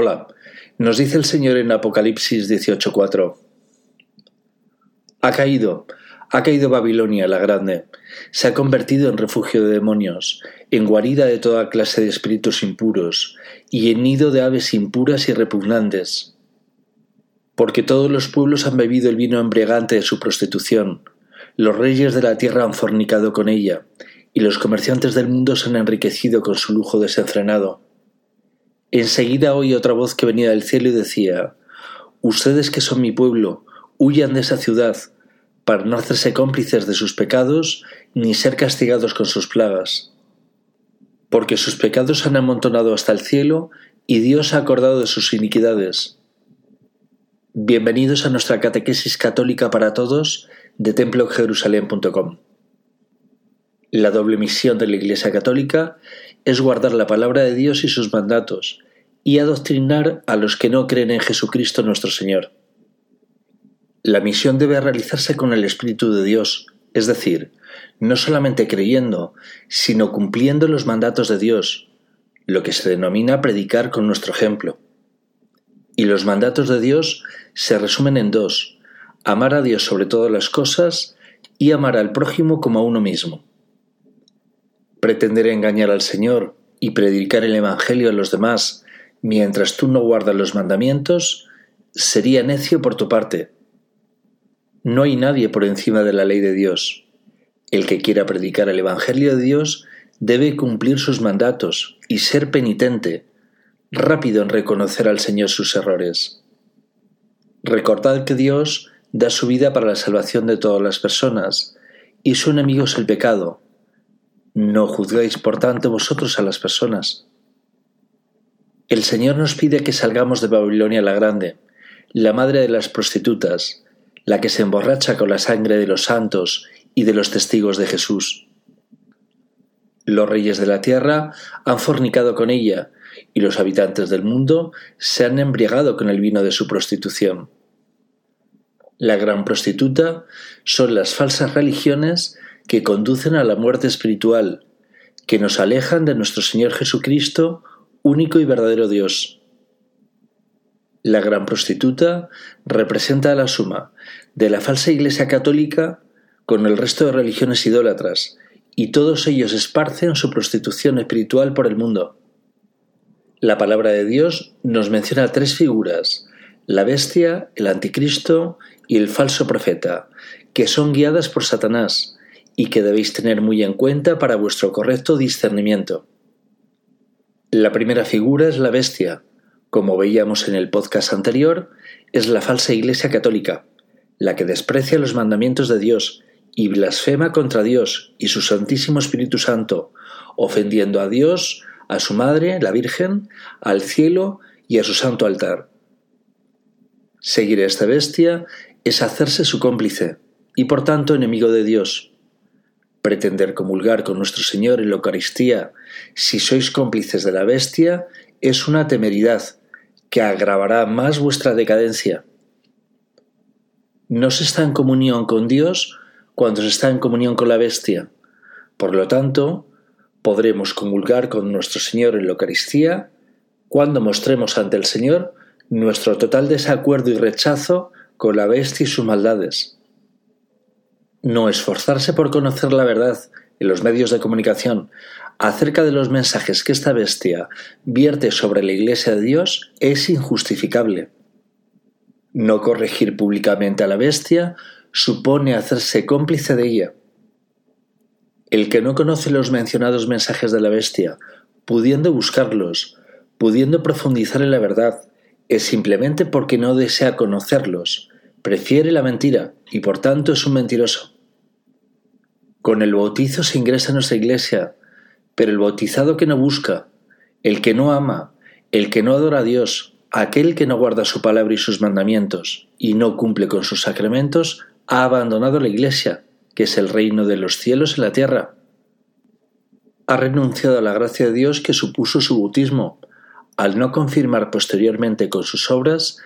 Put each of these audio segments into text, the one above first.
Hola, nos dice el Señor en Apocalipsis 18:4. Ha caído, ha caído Babilonia la grande, se ha convertido en refugio de demonios, en guarida de toda clase de espíritus impuros, y en nido de aves impuras y repugnantes. Porque todos los pueblos han bebido el vino embriagante de su prostitución, los reyes de la tierra han fornicado con ella, y los comerciantes del mundo se han enriquecido con su lujo desenfrenado. Enseguida oí otra voz que venía del cielo y decía, Ustedes que son mi pueblo, huyan de esa ciudad, para no hacerse cómplices de sus pecados ni ser castigados con sus plagas. Porque sus pecados han amontonado hasta el cielo y Dios ha acordado de sus iniquidades. Bienvenidos a nuestra catequesis católica para todos de templojerusalén.com. La doble misión de la Iglesia Católica es guardar la palabra de Dios y sus mandatos, y adoctrinar a los que no creen en Jesucristo nuestro Señor. La misión debe realizarse con el Espíritu de Dios, es decir, no solamente creyendo, sino cumpliendo los mandatos de Dios, lo que se denomina predicar con nuestro ejemplo. Y los mandatos de Dios se resumen en dos, amar a Dios sobre todas las cosas y amar al prójimo como a uno mismo. Pretender engañar al Señor y predicar el Evangelio a los demás mientras tú no guardas los mandamientos sería necio por tu parte. No hay nadie por encima de la ley de Dios. El que quiera predicar el Evangelio de Dios debe cumplir sus mandatos y ser penitente, rápido en reconocer al Señor sus errores. Recordad que Dios da su vida para la salvación de todas las personas, y su enemigo es el pecado, no juzgáis, por tanto, vosotros a las personas. El Señor nos pide que salgamos de Babilonia la Grande, la madre de las prostitutas, la que se emborracha con la sangre de los santos y de los testigos de Jesús. Los reyes de la tierra han fornicado con ella, y los habitantes del mundo se han embriagado con el vino de su prostitución. La gran prostituta son las falsas religiones que conducen a la muerte espiritual, que nos alejan de nuestro Señor Jesucristo, único y verdadero Dios. La gran prostituta representa la suma de la falsa Iglesia católica con el resto de religiones idólatras, y todos ellos esparcen su prostitución espiritual por el mundo. La palabra de Dios nos menciona tres figuras, la bestia, el anticristo y el falso profeta, que son guiadas por Satanás, y que debéis tener muy en cuenta para vuestro correcto discernimiento. La primera figura es la bestia. Como veíamos en el podcast anterior, es la falsa Iglesia católica, la que desprecia los mandamientos de Dios y blasfema contra Dios y su Santísimo Espíritu Santo, ofendiendo a Dios, a su Madre, la Virgen, al cielo y a su santo altar. Seguir a esta bestia es hacerse su cómplice y por tanto enemigo de Dios, Pretender comulgar con nuestro Señor en la Eucaristía si sois cómplices de la bestia es una temeridad que agravará más vuestra decadencia. No se está en comunión con Dios cuando se está en comunión con la bestia. Por lo tanto, podremos comulgar con nuestro Señor en la Eucaristía cuando mostremos ante el Señor nuestro total desacuerdo y rechazo con la bestia y sus maldades no esforzarse por conocer la verdad en los medios de comunicación acerca de los mensajes que esta bestia vierte sobre la Iglesia de Dios es injustificable. No corregir públicamente a la bestia supone hacerse cómplice de ella. El que no conoce los mencionados mensajes de la bestia, pudiendo buscarlos, pudiendo profundizar en la verdad, es simplemente porque no desea conocerlos, prefiere la mentira y por tanto es un mentiroso. Con el bautizo se ingresa en nuestra iglesia, pero el bautizado que no busca, el que no ama, el que no adora a Dios, aquel que no guarda su palabra y sus mandamientos y no cumple con sus sacramentos, ha abandonado la iglesia, que es el reino de los cielos en la tierra. Ha renunciado a la gracia de Dios que supuso su bautismo, al no confirmar posteriormente con sus obras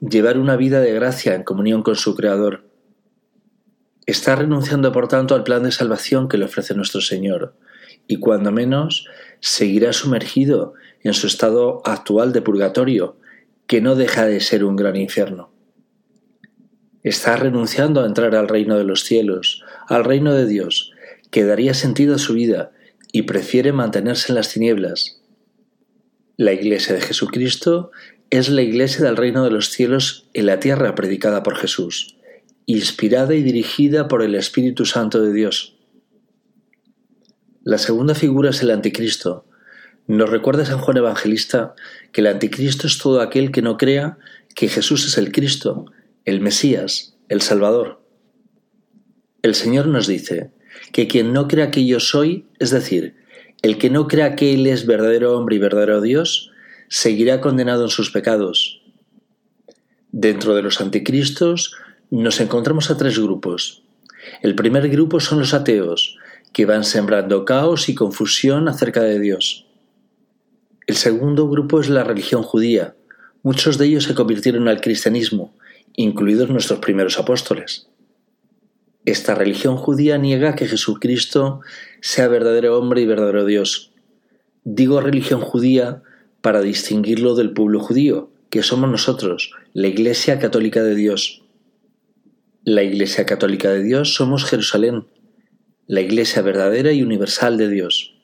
llevar una vida de gracia en comunión con su Creador. Está renunciando, por tanto, al plan de salvación que le ofrece nuestro Señor, y cuando menos seguirá sumergido en su estado actual de purgatorio, que no deja de ser un gran infierno. Está renunciando a entrar al reino de los cielos, al reino de Dios, que daría sentido a su vida, y prefiere mantenerse en las tinieblas. La Iglesia de Jesucristo es la Iglesia del reino de los cielos en la tierra predicada por Jesús, inspirada y dirigida por el Espíritu Santo de Dios. La segunda figura es el anticristo. Nos recuerda San Juan Evangelista que el anticristo es todo aquel que no crea que Jesús es el Cristo, el Mesías, el Salvador. El Señor nos dice que quien no crea que yo soy, es decir, el que no crea que Él es verdadero hombre y verdadero Dios, seguirá condenado en sus pecados. Dentro de los anticristos nos encontramos a tres grupos. El primer grupo son los ateos, que van sembrando caos y confusión acerca de Dios. El segundo grupo es la religión judía. Muchos de ellos se convirtieron al cristianismo, incluidos nuestros primeros apóstoles. Esta religión judía niega que Jesucristo sea verdadero hombre y verdadero Dios. Digo religión judía para distinguirlo del pueblo judío, que somos nosotros, la Iglesia Católica de Dios. La Iglesia Católica de Dios somos Jerusalén, la Iglesia verdadera y universal de Dios.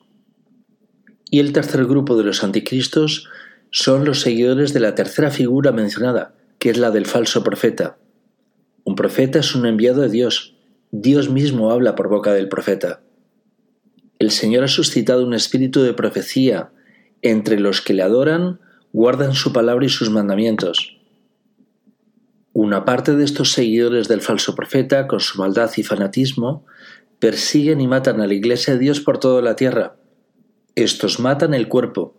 Y el tercer grupo de los anticristos son los seguidores de la tercera figura mencionada, que es la del falso profeta. Un profeta es un enviado de Dios. Dios mismo habla por boca del profeta. El Señor ha suscitado un espíritu de profecía entre los que le adoran, guardan su palabra y sus mandamientos. Una parte de estos seguidores del falso profeta, con su maldad y fanatismo, persiguen y matan a la iglesia de Dios por toda la tierra. Estos matan el cuerpo.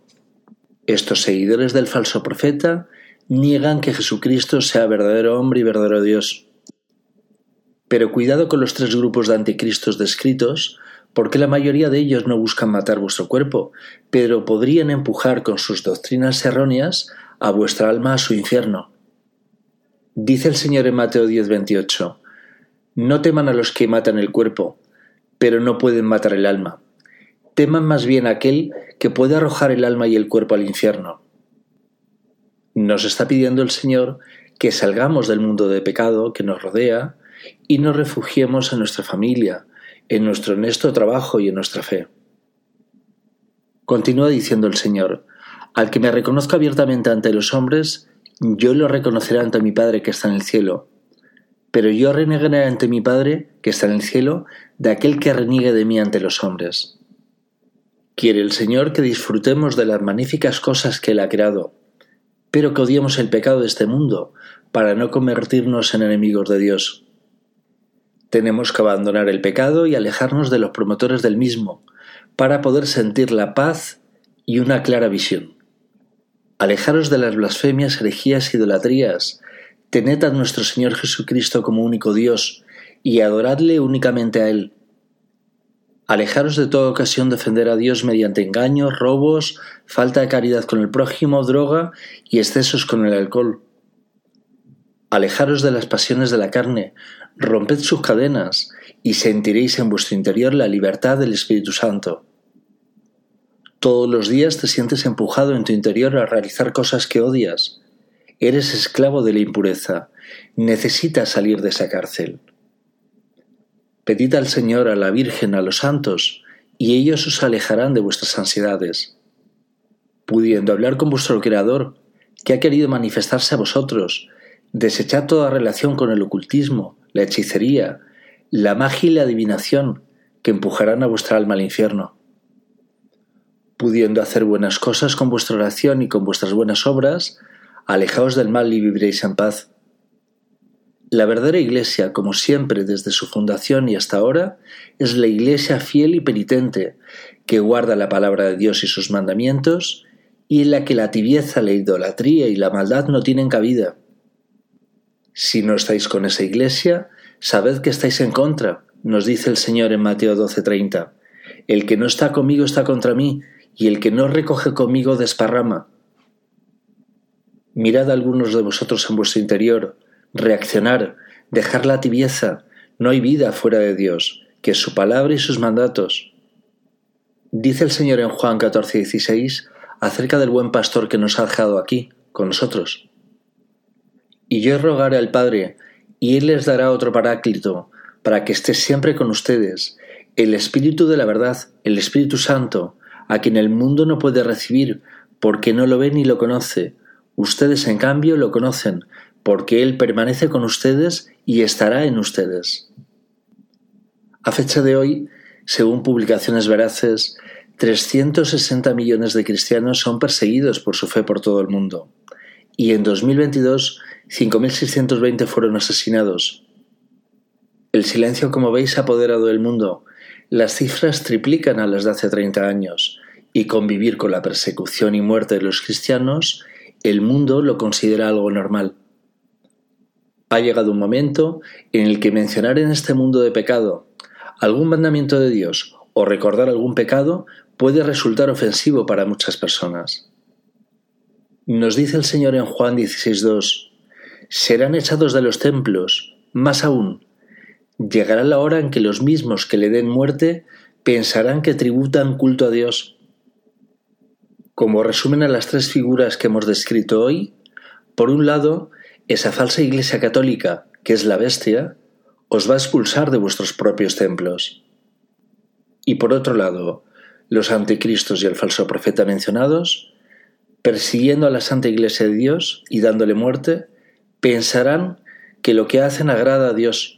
Estos seguidores del falso profeta niegan que Jesucristo sea verdadero hombre y verdadero Dios. Pero cuidado con los tres grupos de anticristos descritos, porque la mayoría de ellos no buscan matar vuestro cuerpo, pero podrían empujar con sus doctrinas erróneas a vuestra alma a su infierno. Dice el Señor en Mateo 10:28, No teman a los que matan el cuerpo, pero no pueden matar el alma. Teman más bien a aquel que puede arrojar el alma y el cuerpo al infierno. Nos está pidiendo el Señor que salgamos del mundo de pecado que nos rodea y nos refugiemos en nuestra familia, en nuestro honesto trabajo y en nuestra fe. Continúa diciendo el Señor, al que me reconozca abiertamente ante los hombres, yo lo reconoceré ante mi Padre que está en el cielo. Pero yo renegaré ante mi Padre que está en el cielo de aquel que reniegue de mí ante los hombres. Quiere el Señor que disfrutemos de las magníficas cosas que Él ha creado, pero que odiemos el pecado de este mundo para no convertirnos en enemigos de Dios. Tenemos que abandonar el pecado y alejarnos de los promotores del mismo, para poder sentir la paz y una clara visión. Alejaros de las blasfemias, herejías y idolatrías, tened a nuestro Señor Jesucristo como único Dios, y adoradle únicamente a Él. Alejaros de toda ocasión de ofender a Dios mediante engaños, robos, falta de caridad con el prójimo, droga y excesos con el alcohol. Alejaros de las pasiones de la carne, romped sus cadenas y sentiréis en vuestro interior la libertad del Espíritu Santo. Todos los días te sientes empujado en tu interior a realizar cosas que odias. Eres esclavo de la impureza. Necesitas salir de esa cárcel. Pedid al Señor, a la Virgen, a los santos, y ellos os alejarán de vuestras ansiedades. Pudiendo hablar con vuestro Creador, que ha querido manifestarse a vosotros, desechad toda relación con el ocultismo, la hechicería, la magia y la adivinación, que empujarán a vuestra alma al infierno. Pudiendo hacer buenas cosas con vuestra oración y con vuestras buenas obras, alejaos del mal y viviréis en paz. La verdadera Iglesia, como siempre desde su fundación y hasta ahora, es la Iglesia fiel y penitente, que guarda la palabra de Dios y sus mandamientos, y en la que la tibieza, la idolatría y la maldad no tienen cabida. Si no estáis con esa Iglesia, sabed que estáis en contra, nos dice el Señor en Mateo 12:30. El que no está conmigo está contra mí, y el que no recoge conmigo desparrama. Mirad a algunos de vosotros en vuestro interior, reaccionar, dejar la tibieza. No hay vida fuera de Dios, que es su palabra y sus mandatos. Dice el Señor en Juan 14, 16, acerca del buen pastor que nos ha dejado aquí, con nosotros. Y yo rogaré al Padre, y Él les dará otro paráclito, para que esté siempre con ustedes, el Espíritu de la verdad, el Espíritu Santo, a quien el mundo no puede recibir, porque no lo ve ni lo conoce. Ustedes, en cambio, lo conocen, porque Él permanece con ustedes y estará en ustedes. A fecha de hoy, según publicaciones veraces, 360 millones de cristianos son perseguidos por su fe por todo el mundo, y en 2022 5.620 fueron asesinados. El silencio, como veis, ha apoderado del mundo. Las cifras triplican a las de hace 30 años, y convivir con la persecución y muerte de los cristianos, el mundo lo considera algo normal. Ha llegado un momento en el que mencionar en este mundo de pecado algún mandamiento de Dios o recordar algún pecado puede resultar ofensivo para muchas personas. Nos dice el Señor en Juan 16.2, serán echados de los templos, más aún, llegará la hora en que los mismos que le den muerte pensarán que tributan culto a Dios. Como resumen a las tres figuras que hemos descrito hoy, por un lado, esa falsa Iglesia católica, que es la bestia, os va a expulsar de vuestros propios templos. Y por otro lado, los anticristos y el falso profeta mencionados, persiguiendo a la Santa Iglesia de Dios y dándole muerte, pensarán que lo que hacen agrada a Dios